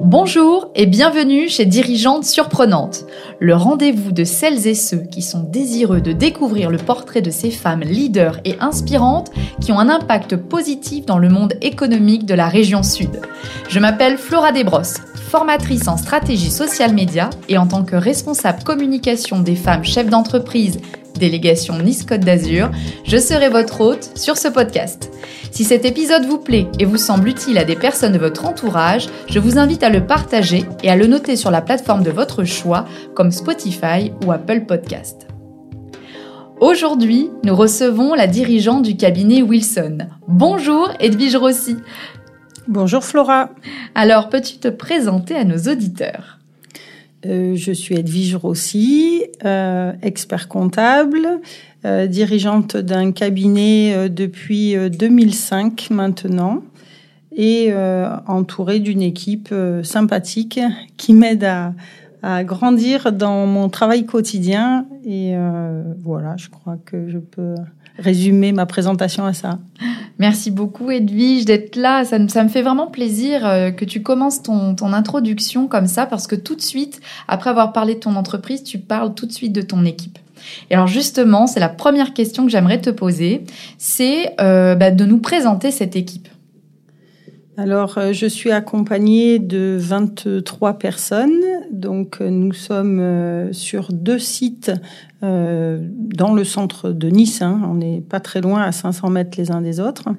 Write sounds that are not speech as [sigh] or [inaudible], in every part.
Bonjour et bienvenue chez Dirigeantes Surprenantes, le rendez-vous de celles et ceux qui sont désireux de découvrir le portrait de ces femmes leaders et inspirantes qui ont un impact positif dans le monde économique de la région Sud. Je m'appelle Flora Desbrosses, formatrice en stratégie social média et en tant que responsable communication des femmes chefs d'entreprise délégation Nice Côte d'Azur, je serai votre hôte sur ce podcast. Si cet épisode vous plaît et vous semble utile à des personnes de votre entourage, je vous invite à le partager et à le noter sur la plateforme de votre choix comme Spotify ou Apple Podcast. Aujourd'hui, nous recevons la dirigeante du cabinet Wilson. Bonjour Edwige Rossi. Bonjour Flora. Alors, peux-tu te présenter à nos auditeurs? Euh, je suis Edwige Rossi, euh, expert comptable, euh, dirigeante d'un cabinet depuis 2005 maintenant et entourée d'une équipe sympathique qui m'aide à, à, grandir dans mon travail quotidien. Et voilà, je crois que je peux résumer ma présentation à ça. Merci beaucoup Edwige d'être là. Ça, me fait vraiment plaisir euh, que tu commences ton, ton, introduction comme ça parce que tout de suite, après avoir parlé de ton entreprise, tu parles tout de suite de ton équipe. Et alors justement, c'est la première question que j'aimerais te poser, c'est euh, bah, de nous présenter cette équipe. Alors, euh, je suis accompagnée de 23 personnes. Donc, euh, nous sommes euh, sur deux sites dans le centre de Nice. Hein. On n'est pas très loin, à 500 mètres les uns des autres.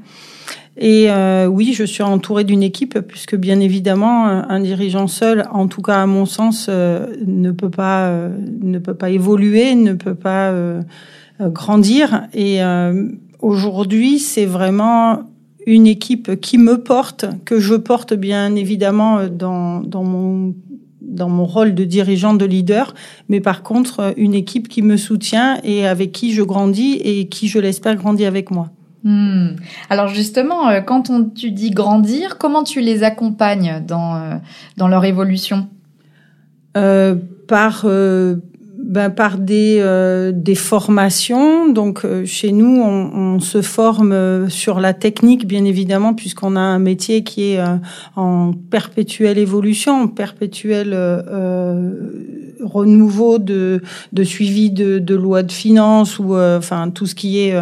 Et oui, je suis entourée d'une équipe, puisque bien évidemment, un dirigeant seul, en tout cas à mon sens, ne peut pas ne peut pas évoluer, ne peut pas grandir. Et aujourd'hui, c'est vraiment une équipe qui me porte, que je porte bien évidemment dans, dans mon dans mon rôle de dirigeant, de leader, mais par contre une équipe qui me soutient et avec qui je grandis et qui, je l'espère, grandit avec moi. Hmm. Alors justement, euh, quand on, tu dis grandir, comment tu les accompagnes dans, euh, dans leur évolution? Euh, Par euh, ben, par des, euh, des formations. Donc euh, chez nous, on, on, se forme euh, sur la technique, bien évidemment, puisqu'on a un métier qui est en perpétuelle évolution, en perpétuel renouveau de, de suivi de, de lois de finances ou enfin tout ce qui est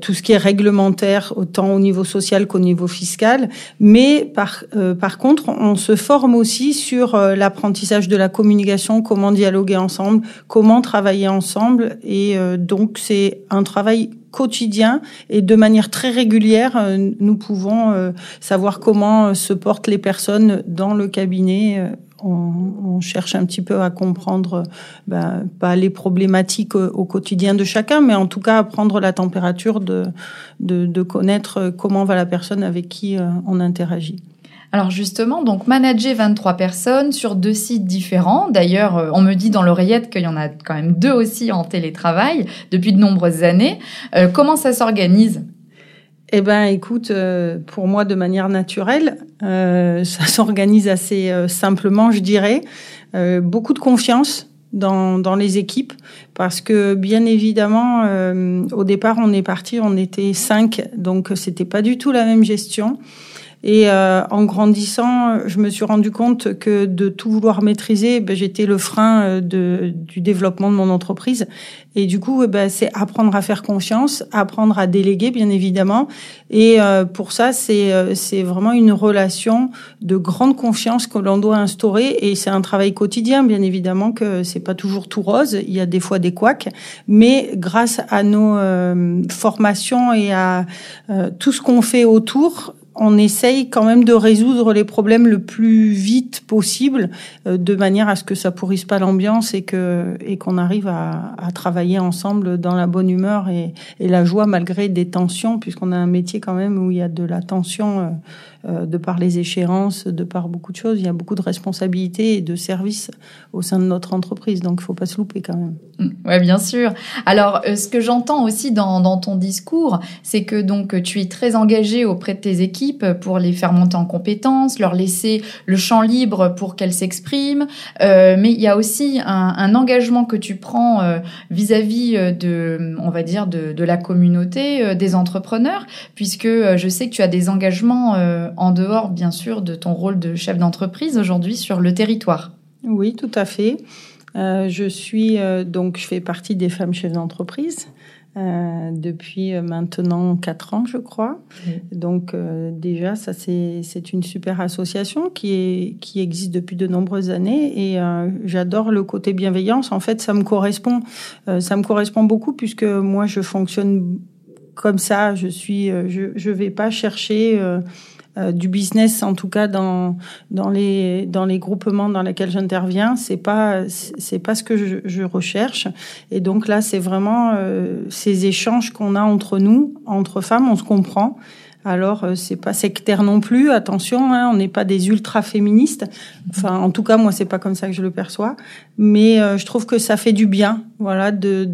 tout ce qui est réglementaire autant au niveau social qu'au niveau fiscal. Mais par par contre, on se forme aussi sur l'apprentissage de la communication, comment dialoguer ensemble, comment travailler ensemble. Et euh, donc, c'est un travail quotidien et de manière très régulière, euh, nous pouvons euh, savoir comment se portent les personnes dans le cabinet. On, cherche un petit peu à comprendre, ben, pas les problématiques au, quotidien de chacun, mais en tout cas à prendre la température de, de, de connaître comment va la personne avec qui on interagit. Alors justement, donc manager 23 personnes sur deux sites différents. D'ailleurs, euh, on me dit dans l'oreillette qu'il y en a quand même deux aussi en télétravail depuis de nombreuses années. Euh, comment ça s'organise? Eh ben, écoute, euh, pour moi, de manière naturelle, ça [laughs] s'organise assez simplement, je dirais. beaucoup de confiance dans, dans les équipes, parce que bien évidemment, au départ, on est parti, on était cinq, donc c'était pas du tout la même gestion. Et euh, en grandissant, je me suis rendu compte que de tout vouloir maîtriser, ben, j'étais le frein euh, de, du développement de mon entreprise. Et du coup, ben, c'est apprendre à faire confiance, apprendre à déléguer, bien évidemment. Et euh, pour ça, c'est c'est vraiment une relation de grande confiance que l'on doit instaurer. Et c'est un travail quotidien, bien évidemment, que c'est pas toujours tout rose. Il y a des fois des couacs, mais grâce à nos formations et à tout ce qu'on fait autour, on essaye quand même de résoudre les problèmes le plus vite possible, euh, de manière à ce que ça pourrisse pas l'ambiance et que et qu'on arrive à, travailler ensemble dans la bonne humeur et, la joie malgré des tensions, puisqu'on a un métier quand même où il y a de la tension euh, de par les échéances, de par beaucoup de choses. Il y a beaucoup de responsabilités et de services au sein de notre entreprise, donc il faut pas se louper quand même. Mm. Ouais, bien sûr. Alors, ce que j'entends aussi dans, dans ton discours, c'est que donc tu es très engagé auprès de tes équipes pour les faire monter en compétences, leur laisser le champ libre pour qu'elles s'expriment. Euh, mais il y a aussi un, engagement que tu prends euh, vis-à-vis euh, de, on va dire, de, la communauté des entrepreneurs, puisque je sais que tu as des engagements en dehors, bien sûr, de ton rôle de chef d'entreprise aujourd'hui sur le territoire. Oui, tout à fait. je suis donc, je fais partie des femmes chefs d'entreprise. Euh, depuis euh, maintenant quatre ans, je crois. Donc euh, déjà, ça c'est une super association qui est qui existe depuis de nombreuses années et j'adore le côté bienveillance. En fait, ça me correspond, ça me correspond beaucoup puisque moi je fonctionne comme ça. Je suis, je je vais pas chercher euh, du business, en tout cas dans dans les dans les groupements dans lesquels j'interviens, c'est pas c'est pas ce que je, je, recherche. Et donc là, c'est vraiment euh, ces échanges qu'on a entre nous, entre femmes, on se comprend. Alors euh, c'est pas sectaire non plus, attention, hein, on n'est pas des ultra féministes. Enfin, en tout cas moi c'est pas comme ça que je le perçois, mais euh, je trouve que ça fait du bien, voilà, de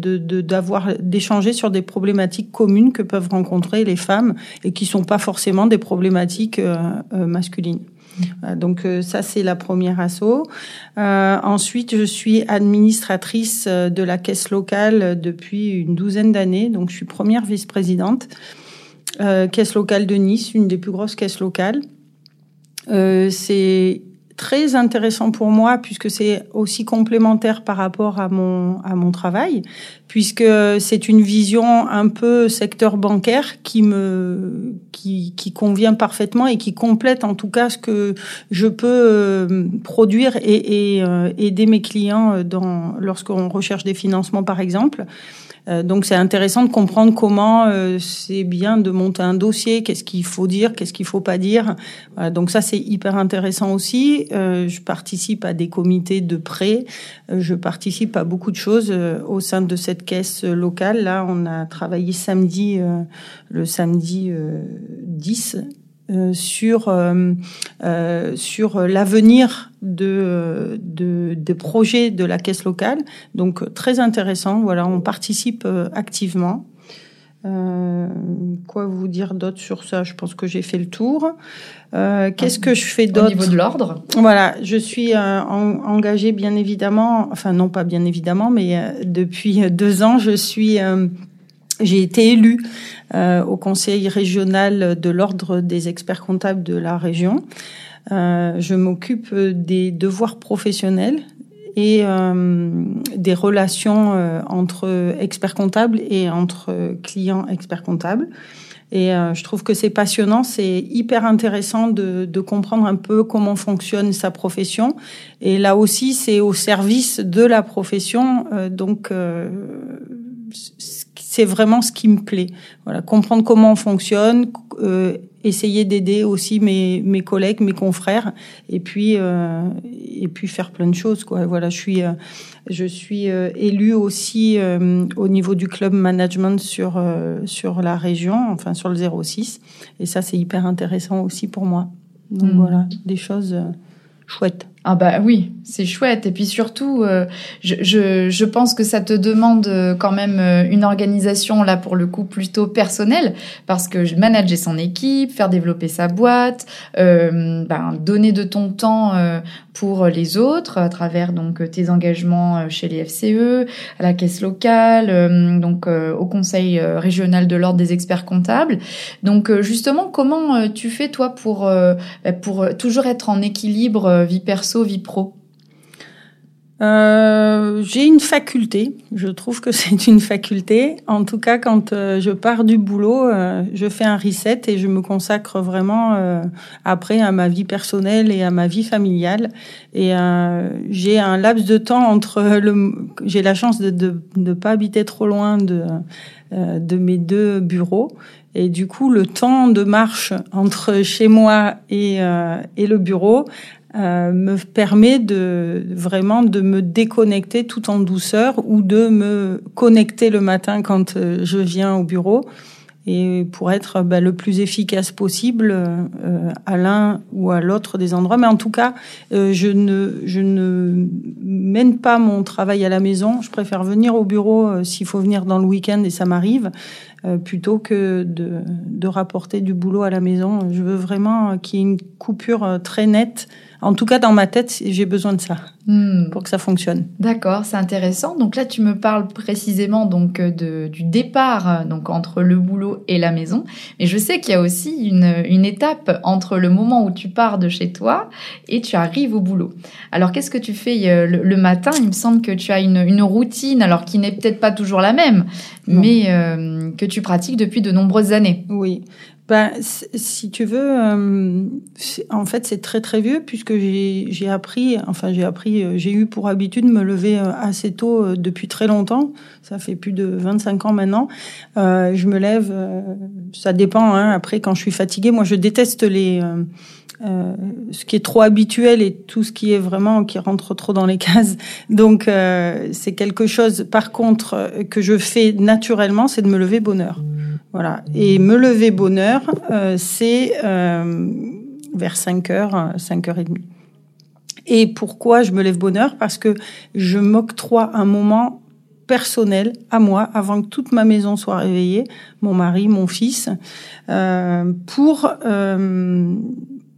d'avoir d'échanger sur des problématiques communes que peuvent rencontrer les femmes et qui sont pas forcément des problématiques euh, masculines. donc ça c'est la première asso. ensuite je suis administratrice de la caisse locale depuis une douzaine d'années, donc je suis première vice-présidente. Euh, caisse locale de Nice, une des plus grosses caisses locales. Euh, c'est très intéressant pour moi puisque c'est aussi complémentaire par rapport à mon à mon travail puisque c'est une vision un peu secteur bancaire qui me qui, qui convient parfaitement et qui complète en tout cas ce que je peux euh, produire et, et euh, aider mes clients dans lorsqu'on recherche des financements par exemple euh, donc c'est intéressant de comprendre comment c'est bien de monter un dossier, qu'est-ce qu'il faut dire, qu'est-ce qu'il faut pas dire. donc ça c'est hyper intéressant aussi. Je participe à des comités de prêt, je participe à beaucoup de choses au sein de cette caisse locale. Là, on a travaillé samedi, le samedi 10 euh, sur euh, euh, sur l'avenir de des projets de la caisse locale. Donc très intéressant. Voilà, on participe activement. Euh, quoi vous dire d'autre sur ça? Je pense que j'ai fait le tour. Euh, Qu'est-ce que je fais d'autre? Au niveau de l'ordre Voilà, je suis euh, engagée bien évidemment, enfin non pas bien évidemment, mais depuis deux ans, je suis j'ai été élue euh, au conseil régional de l'ordre des experts comptables de la région. Euh, je m'occupe des devoirs professionnels et euh, des relations euh, entre experts comptables et entre clients experts comptables. Et euh, je trouve que c'est passionnant, c'est hyper intéressant de, de, comprendre un peu comment fonctionne sa profession. Et là aussi, c'est au service de la profession. Euh, donc, c'est vraiment ce qui me plaît. Voilà, comprendre comment on fonctionne, euh, essayer d'aider aussi mes, mes collègues, mes confrères, et puis euh, et puis faire plein de choses. Quoi. Voilà, je suis euh, je suis euh, élue aussi euh, au niveau du club management sur sur la région, enfin sur le 06, et ça c'est hyper intéressant aussi pour moi. Donc mmh. voilà, des choses chouettes. Ah bah oui, c'est chouette. Et puis surtout, euh, je, je, pense que ça te demande euh, quand même euh, une organisation, là pour le coup, plutôt personnelle, parce que manager son équipe, faire développer sa boîte, ben, donner de ton temps pour les autres à travers donc tes engagements chez les FCE, à la caisse locale, donc au conseil régional de l'ordre des experts comptables. Donc justement, comment tu fais toi pour, ben, pour toujours être en équilibre vie personnelle vie pro? Euh, j'ai une faculté, je trouve que [laughs] c'est une faculté. En tout cas, quand euh, je pars du boulot, euh, je fais un reset et je me consacre vraiment après à ma vie personnelle et à ma vie familiale. Et j'ai un laps de temps entre le, j'ai la chance de ne pas habiter trop loin de de mes deux bureaux. Et du coup, le temps de marche entre chez moi et, et le bureau euh, me permet de vraiment de me déconnecter tout en douceur ou de me connecter le matin quand euh, je viens au bureau et pour être bah, le plus efficace possible euh, à l'un ou à l'autre des endroits. Mais en tout cas, je ne je ne mène pas mon travail à la maison. Je préfère venir au bureau s'il faut venir dans le week-end et ça m'arrive. plutôt que de, de rapporter du boulot à la maison. Je veux vraiment qu'il y ait une coupure très nette En tout cas, dans ma tête, j'ai besoin de ça Hmm. pour que ça fonctionne. D'accord, c'est intéressant. Donc là, tu me parles précisément donc euh, de, du départ euh, donc entre le boulot et la maison. Mais je sais qu'il y a aussi une, une étape entre le moment où tu pars de chez toi et tu arrives au boulot. Alors, qu'est-ce que tu fais euh, le, le matin? Il me semble que tu as une, une routine, alors qui n'est peut-être pas toujours la même, Non. mais euh, que tu pratiques depuis de nombreuses années. Oui. Ben, si tu veux, euh, en fait, c'est très très vieux puisque j'ai appris, enfin j'ai appris, euh, j'ai eu pour habitude de me lever euh, assez tôt euh, depuis très longtemps. Ça fait plus de 25 ans maintenant. Je me lève, ça dépend. Hein, après, quand je suis fatiguée, moi je déteste les euh, ce qui est trop habituel et tout ce qui est vraiment qui rentre trop dans les cases. Donc euh, c'est quelque chose. Par contre, que je fais naturellement, c'est de me lever bonne heure. Voilà. Et me lever bonne heure, euh, c'est euh, vers 5 heures, 5 heures et demie. Et pourquoi je me lève bonne heure? Parce que je m'octroie un moment personnel à moi avant que toute ma maison soit réveillée, mon mari, mon fils, euh, pour euh,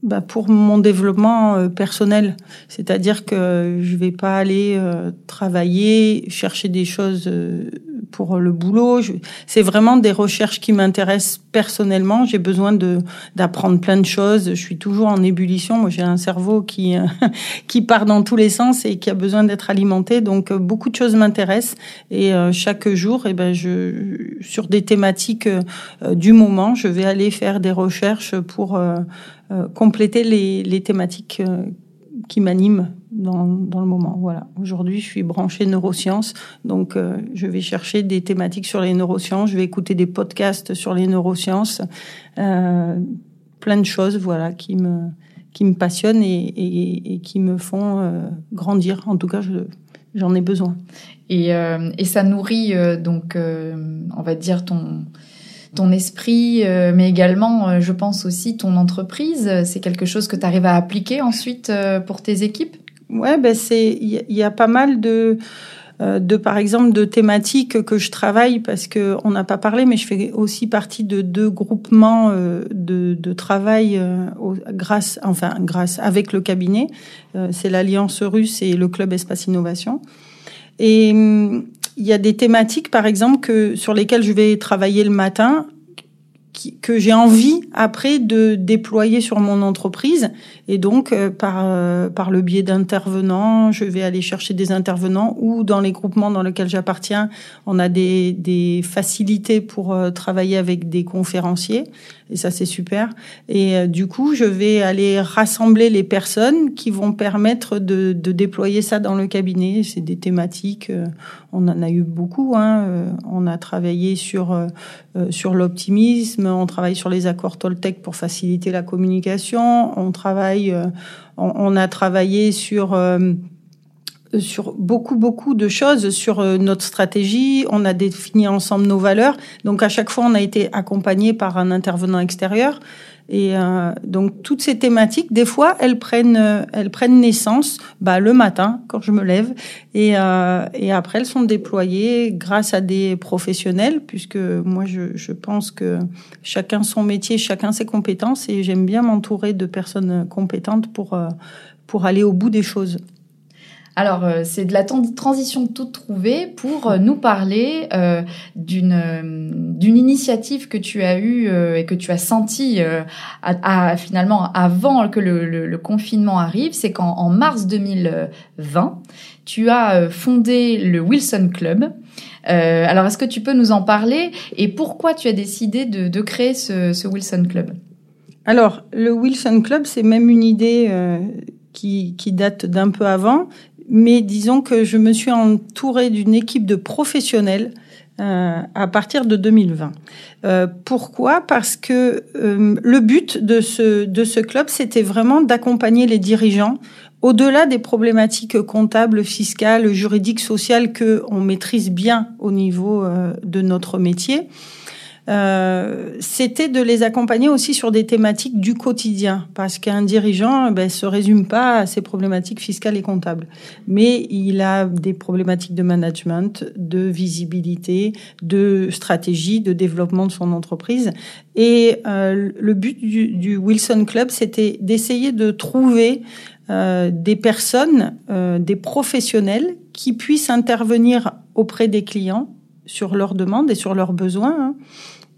bah, pour mon développement euh, personnel. C'est-à-dire que je vais pas aller euh, travailler, chercher des choses euh, pour le boulot. C'est vraiment des recherches qui m'intéressent personnellement. J'ai besoin de d'apprendre plein de choses. Je suis toujours en ébullition. Moi, j'ai un cerveau qui [laughs] qui part dans tous les sens et qui a besoin d'être alimenté. Donc, beaucoup de choses m'intéressent. Et chaque jour, eh ben, je sur des thématiques du moment, je vais aller faire des recherches pour compléter les, les thématiques euh, qui m'animent dans, dans le moment. Voilà. Aujourd'hui, je suis branchée neurosciences, donc euh, je vais chercher des thématiques sur les neurosciences. Je vais écouter des podcasts sur les neurosciences, euh, plein de choses, voilà, qui me qui me passionnent et, et, et qui me font euh, grandir. En tout cas, je, j'en ai besoin. Et, euh, et ça nourrit euh, donc, euh, on va dire ton ton esprit, euh, mais également, euh, je pense aussi ton entreprise. C'est quelque chose que tu arrives à appliquer ensuite euh, pour tes équipes? Ouais, ben c'est il y, a- pas mal de de par exemple de thématiques que je travaille parce que on n'a pas parlé, mais je fais aussi partie de deux groupements de, de travail grâce enfin grâce avec le cabinet. C'est l'Alliance russe et le club Espace Innovation. Et hum, il y a des thématiques, par exemple, que sur lesquelles je vais travailler le matin, que j'ai envie après de déployer sur mon entreprise. Et donc, euh, par, euh, par le biais d'intervenants, je vais aller chercher des intervenants ou dans les groupements dans lesquels j'appartiens, on a des, des facilités pour euh, travailler avec des conférenciers. Et ça, c'est super. Et euh, du coup, je vais aller rassembler les personnes qui vont permettre de, de déployer ça dans le cabinet. C'est des thématiques, on en a eu beaucoup. Hein. On a travaillé sur, sur l'optimisme, on travaille sur les accords Toltec pour faciliter la communication, on travaille, euh, on a travaillé sur euh, sur beaucoup beaucoup de choses sur euh, notre stratégie, on a défini ensemble nos valeurs. Donc à chaque fois on a été accompagné par un intervenant extérieur et euh, donc toutes ces thématiques des fois elles prennent euh, elles prennent naissance bah le matin quand je me lève et euh, et après elles sont déployées grâce à des professionnels puisque moi je je pense que chacun son métier, chacun ses compétences et j'aime bien m'entourer de personnes compétentes pour euh, pour aller au bout des choses. Alors, euh, c'est de la transition toute trouvée pour euh, nous parler euh, d'une d'une initiative que tu as eue et que tu as sentie euh, à, finalement avant que le, confinement arrive. C'est qu'en en mars 2020, tu as fondé le Wilson Club. Alors, est-ce que tu peux nous en parler et pourquoi tu as décidé de, de créer ce, ce Wilson Club? Alors, le Wilson Club, c'est même une idée qui, qui date d'un peu avant, mais disons que je me suis entourée d'une équipe de professionnels euh, à partir de 2020. Euh, pourquoi? Parce que euh, le but de ce, de ce club, c'était vraiment d'accompagner les dirigeants au-delà des problématiques comptables, fiscales, juridiques, sociales que on maîtrise bien au niveau euh, de notre métier. Euh, c'était de les accompagner aussi sur des thématiques du quotidien, parce qu'un dirigeant ben, se résume pas à ses problématiques fiscales et comptables, mais il a des problématiques de management, de visibilité, de stratégie, de développement de son entreprise. Et euh, le but du, du Wilson Club, c'était d'essayer de trouver euh, des personnes, euh, des professionnels qui puissent intervenir auprès des clients sur leurs demandes et sur leurs besoins. Hein,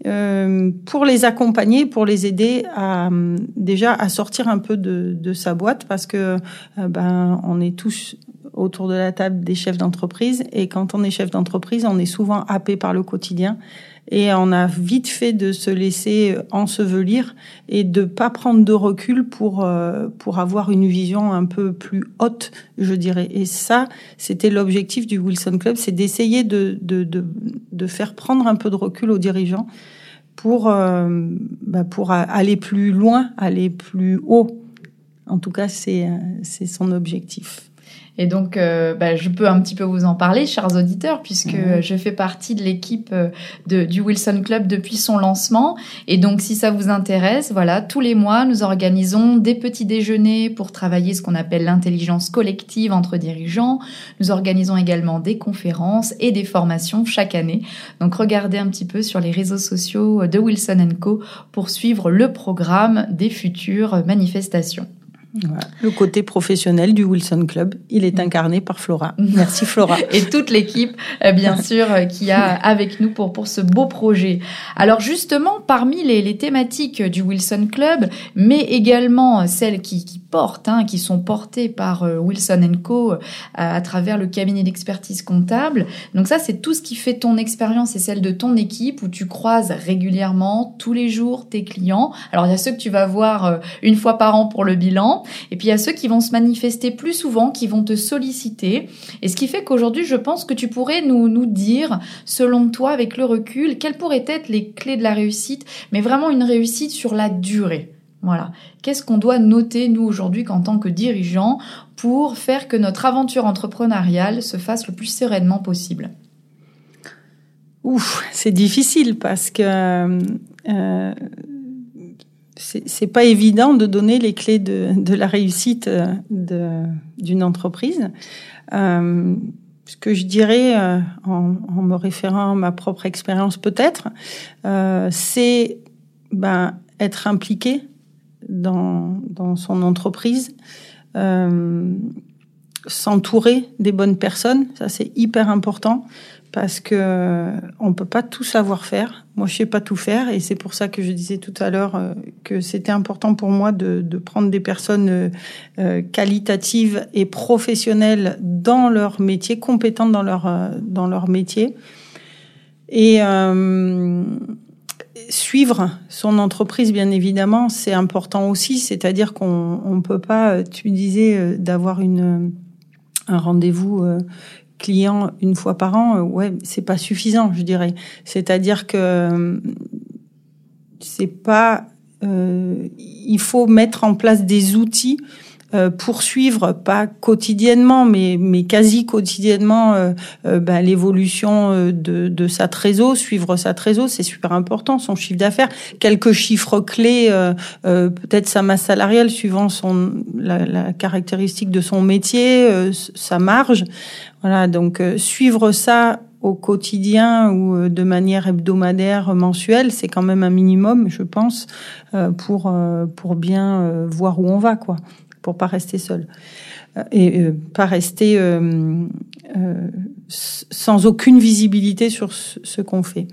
euh, pour les accompagner, pour les aider à déjà à sortir un peu de, de sa boîte parce que ben on est tous autour de la table des chefs d'entreprise et quand on est chef d'entreprise, on est souvent happé par le quotidien et on a vite fait de se laisser ensevelir et de pas prendre de recul pour euh, pour avoir une vision un peu plus haute, je dirais. Et ça, c'était l'objectif du Wilson Club, c'est d'essayer de, de, de de faire prendre un peu de recul aux dirigeants pour euh, bah pour aller plus loin, aller plus haut. En tout cas, c'est c'est son objectif. Et donc, euh, bah, je peux un petit peu vous en parler, chers auditeurs, puisque mhm. je fais partie de l'équipe euh, du Wilson Club depuis son lancement. Et donc, si ça vous intéresse, voilà, tous les mois, nous organisons des petits déjeuners pour travailler ce qu'on appelle l'intelligence collective entre dirigeants. Nous organisons également des conférences et des formations chaque année. Donc, regardez un petit peu sur les réseaux sociaux de Wilson Co pour suivre le programme des futures manifestations. Le côté professionnel du Wilson Club, il est incarné par Flora. Merci Flora. [laughs] Et toute l'équipe, euh, bien sûr, euh, qui a avec nous pour, pour ce beau projet. Alors justement, parmi les, les thématiques du Wilson Club, mais également celles qui, qui hein, qui sont portées par euh, Wilson Co à, travers le cabinet d'expertise comptable. Donc ça, c'est tout ce qui fait ton expérience et celle de ton équipe où tu croises régulièrement, tous les jours, tes clients. Alors il y a ceux que tu vas voir une fois par an pour le bilan. Et puis il y a ceux qui vont se manifester plus souvent, qui vont te solliciter. Et ce qui fait qu'aujourd'hui, je pense que tu pourrais nous dire, selon toi, avec le recul, quelles pourraient être les clés de la réussite, mais vraiment une réussite sur la durée. Voilà. Qu'est-ce qu'on doit noter, nous, aujourd'hui, qu'en tant que dirigeants, pour faire que notre aventure entrepreneuriale se fasse le plus sereinement possible? Ouf, c'est difficile parce que euh, c'est pas évident de donner les clés de, la réussite euh, d'une entreprise. Euh, ce que je dirais, euh, en, en, me référant à ma propre expérience peut-être, c'est ben, être impliqué dans, dans son entreprise, euh, s'entourer des bonnes personnes, ça c'est hyper important parce que on peut pas tout savoir faire. Moi, je sais pas tout faire, et c'est pour ça que je disais tout à l'heure euh, que c'était important pour moi de, de, prendre des personnes euh, euh, qualitatives et professionnelles dans leur métier, compétentes dans leur dans leur métier, et suivre son entreprise, bien évidemment, c'est important aussi. C'est-à-dire qu'on on peut pas. Tu disais d'avoir une un rendez-vous clients une fois par an, euh, ouais, c'est pas suffisant, je dirais. C'est-à-dire que euh, c'est pas, euh, il faut mettre en place des outils euh, poursuivre, pas quotidiennement, mais, mais quasi quotidiennement, euh, euh, ben, l'évolution de, de sa trésor, suivre sa trésor, c'est super important, son chiffre d'affaires, quelques chiffres clés, peut-être sa masse salariale suivant son la, la caractéristique de son métier, sa marge. Voilà, donc suivre ça au quotidien ou de manière hebdomadaire, mensuelle, c'est quand même un minimum, je pense, pour pour bien voir où on va, quoi pour pas rester seul euh, et euh, pas rester euh, sans aucune visibilité sur ce, qu'on fait.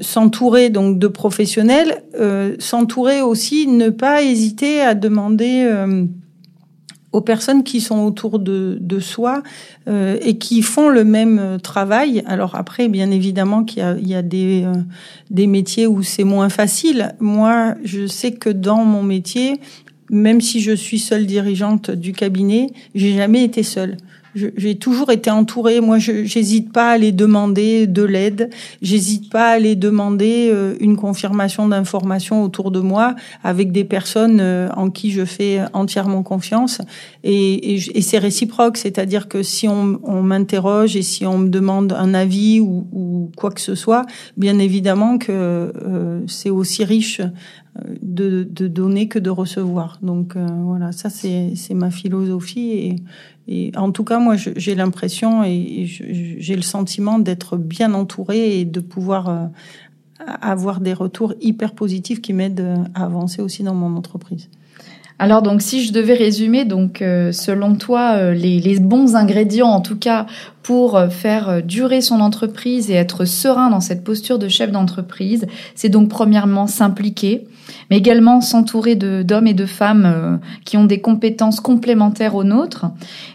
s'entourer donc de professionnels, s'entourer aussi, ne pas hésiter à demander aux personnes qui sont autour de, soi et qui font le même travail. Alors après, bien évidemment qu'il y a, il y a des, des métiers où c'est moins facile. Moi, je sais que dans mon métier, même si je suis seule dirigeante du cabinet, j'ai jamais été seule. J'ai toujours été entourée. Moi, j'hésite pas à aller demander de l'aide. J'hésite pas à aller demander euh, une confirmation d'information autour de moi avec des personnes euh, en qui je fais entièrement confiance. Et, et, et c'est réciproque, c'est-à-dire que si on, on m'interroge et si on me demande un avis ou, ou, quoi que ce soit, bien évidemment que euh, c'est aussi riche de, de, donner que de recevoir. Donc voilà, ça c'est ma philosophie et et en tout cas, moi, j'ai l'impression et j'ai le sentiment d'être bien entourée et de pouvoir euh, avoir des retours hyper positifs qui m'aident à avancer aussi dans mon entreprise. Alors donc si je devais résumer donc euh, selon toi euh, les, bons ingrédients en tout cas pour faire durer son entreprise et être serein dans cette posture de chef d'entreprise, c'est donc premièrement s'impliquer, mais également s'entourer d'hommes et de femmes euh, qui ont des compétences complémentaires aux nôtres,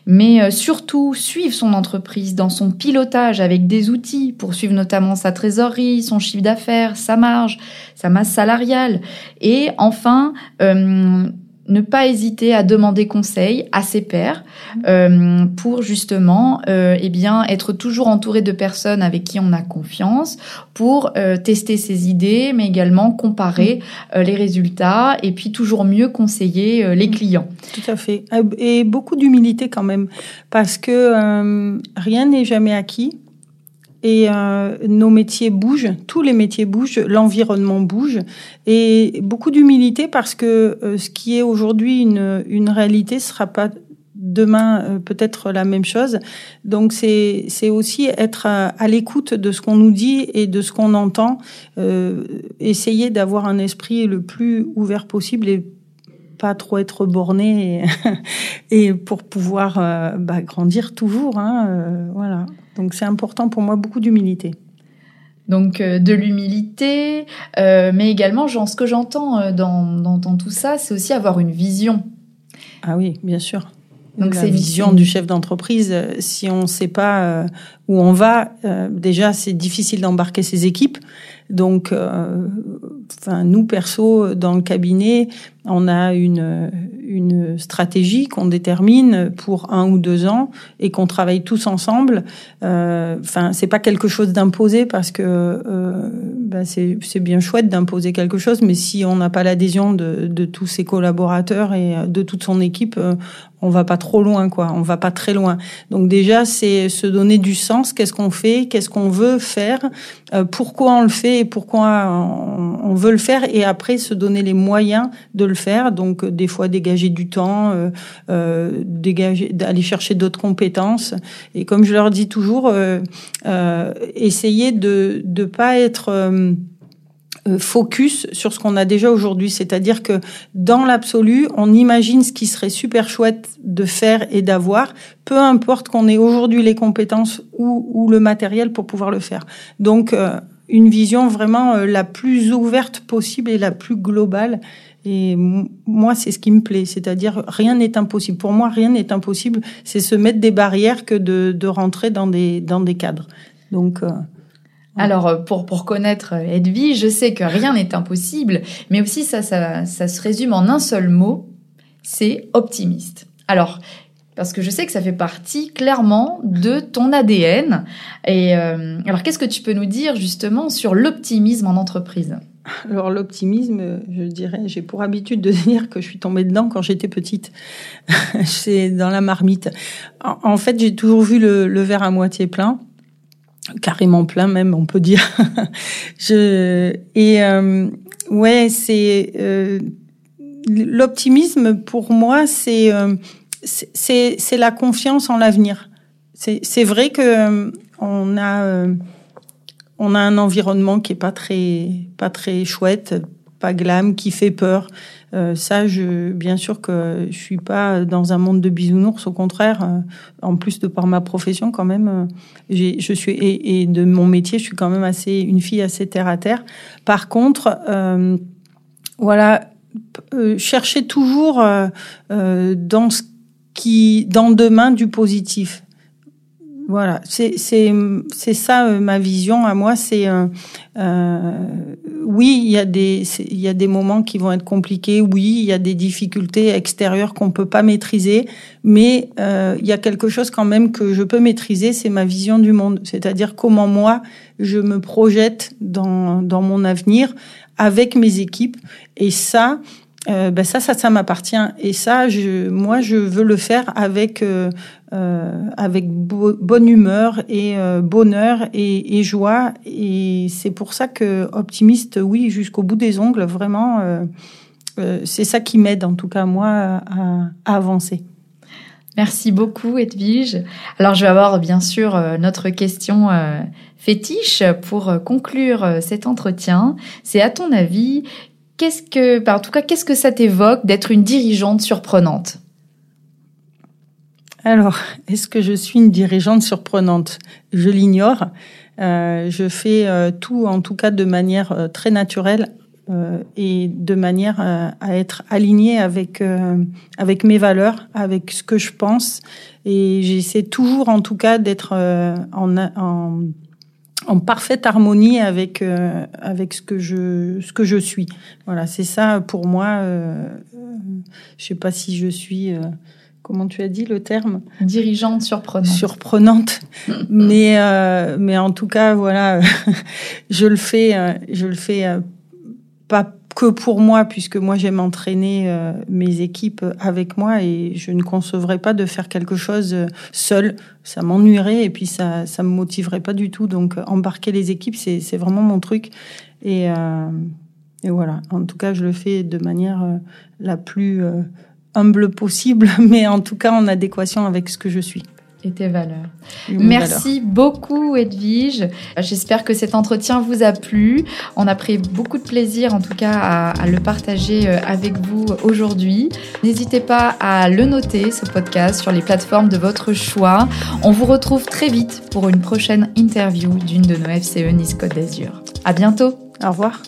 mais euh, surtout suivre son entreprise dans son pilotage avec des outils pour suivre notamment sa trésorerie, son chiffre d'affaires, sa marge, sa masse salariale, et enfin euh, ne pas hésiter à demander conseil à ses pairs euh, pour justement euh, eh bien être toujours entouré de personnes avec qui on a confiance pour euh, tester ses idées mais également comparer euh, les résultats et puis toujours mieux conseiller euh, les clients. Tout à fait. Et beaucoup d'humilité quand même parce que rien n'est jamais acquis et euh, nos métiers bougent, tous les métiers bougent, l'environnement bouge et beaucoup d'humilité parce que euh, ce qui est aujourd'hui une, une réalité sera pas demain euh, peut-être la même chose. Donc c'est c'est aussi être à, à l'écoute de ce qu'on nous dit et de ce qu'on entend, euh, essayer d'avoir un esprit le plus ouvert possible et pas trop être borné et, [laughs] et pour pouvoir euh, bah, grandir toujours. Hein, voilà. Donc c'est important pour moi, beaucoup d'humilité. Donc euh, de l'humilité, euh, mais également, genre, ce que j'entends euh, dans, dans, dans, tout ça, c'est aussi avoir une vision. Ah oui, bien sûr. Donc c'est vision du chef d'entreprise. Si on ne sait pas où on va, déjà c'est difficile d'embarquer ses équipes. Donc, enfin nous perso dans le cabinet, on a une, une stratégie qu'on détermine pour un ou deux ans et qu'on travaille tous ensemble. Euh, enfin, c'est pas quelque chose d'imposé parce que euh, ben c'est bien chouette d'imposer quelque chose, mais si on n'a pas l'adhésion de, de, tous ses collaborateurs et de toute son équipe, euh, on va pas trop loin, quoi. On va pas très loin. Donc déjà, c'est se donner du sens. Qu'est-ce qu'on fait? Qu'est-ce qu'on veut faire? Euh, Pourquoi on le fait et pourquoi on, on veut le faire? Et après, se donner les moyens de le faire. Donc, euh, des fois, dégager du temps, euh, euh, dégager, d'aller chercher d'autres compétences. Et comme je leur dis toujours, euh, essayer de ne pas être focus sur ce qu'on a déjà aujourd'hui. C'est-à-dire que dans l'absolu, on imagine ce qui serait super chouette de faire et d'avoir, peu importe qu'on ait aujourd'hui les compétences ou, le matériel pour pouvoir le faire. Donc, une vision vraiment la plus ouverte possible et la plus globale et moi, c'est ce qui me plaît, c'est-à-dire rien n'est impossible. Pour moi, rien n'est impossible. C'est se mettre des barrières que de, rentrer dans des dans des cadres. Donc euh, alors, euh, pour, pour connaître Edwige, je sais que rien n'est impossible, mais aussi ça, ça, ça se résume en un seul mot, c'est optimiste. Alors, parce que je sais que ça fait partie clairement de ton ADN. Et euh, alors, qu'est-ce que tu peux nous dire justement sur l'optimisme en entreprise? Alors l'optimisme, je dirais, j'ai pour habitude de [laughs] dire que je suis tombée dedans quand j'étais petite. [laughs] C'est dans la marmite. En, fait, j'ai toujours vu le, le, verre à moitié plein, carrément plein même, on peut dire. [laughs] je, et euh, ouais, c'est euh, l'optimisme pour moi, c'est euh, c'est la confiance en l'avenir. C'est vrai que euh, on a euh, on a un environnement qui est pas très pas très chouette, pas glam, qui fait peur. Euh, ça, je, bien sûr que je suis pas dans un monde de bisounours, au contraire. Euh, en plus de par ma profession, quand même, euh, je suis et, et, de mon métier, je suis quand même assez une fille assez terre à terre. Par contre, euh, voilà, chercher toujours dans ce qui, dans demain, du positif Voilà, c'est ça euh, ma vision à moi. C'est euh, euh, oui, il y a des il y a des moments qui vont être compliqués. Oui, il y a des difficultés extérieures qu'on peut pas maîtriser, mais euh, il y a quelque chose quand même que je peux maîtriser. C'est ma vision du monde, c'est-à-dire comment moi je me projette dans dans mon avenir avec mes équipes. Et ça, euh, ben ça, ça, ça m'appartient. Et ça, moi, je veux le faire avec euh, euh avec bonne humeur et bonheur et, joie. Et c'est pour ça que optimiste, oui, jusqu'au bout des ongles, vraiment, c'est ça qui m'aide, en tout cas moi, à, à avancer. Merci beaucoup, Edwige. Alors, je vais avoir bien sûr notre question fétiche pour conclure cet entretien. C'est à ton avis, Qu'est-ce que, bah, en tout cas, qu'est-ce que ça t'évoque d'être une dirigeante surprenante? Alors, est-ce que je suis une dirigeante surprenante? Je l'ignore. Euh, je fais euh, tout, en tout cas, de manière euh, très naturelle euh, et de manière à être alignée avec avec mes valeurs, avec ce que je pense. Et j'essaie toujours, en tout cas, d'être en, en en parfaite harmonie avec euh, avec ce que je ce que je suis. Voilà, c'est ça pour moi. Euh, je sais pas si je suis. Euh, comment tu as dit le terme? Dirigeante surprenante. Surprenante, [laughs] mais euh, mais en tout cas voilà, [laughs] je le fais je le fais pas que pour moi, puisque moi j'aime entraîner euh, mes équipes avec moi et je ne concevrais pas de faire quelque chose euh, seul. Ça m'ennuierait et puis ça ça me motiverait pas du tout. Donc embarquer les équipes, c'est c'est vraiment mon truc. Et, euh, et voilà. En tout cas, je le fais de manière la plus humble possible, [laughs] mais en tout cas en adéquation avec ce que je suis et tes valeurs. Merci beaucoup Edwige. J'espère que cet entretien vous a plu. On a pris beaucoup de plaisir en tout cas à, à le partager euh, avec vous aujourd'hui. N'hésitez pas à le noter ce podcast sur les plateformes de votre choix. On vous retrouve très vite pour une prochaine interview d'une de nos FCE Nice Côte d'Azur. À bientôt. Au revoir.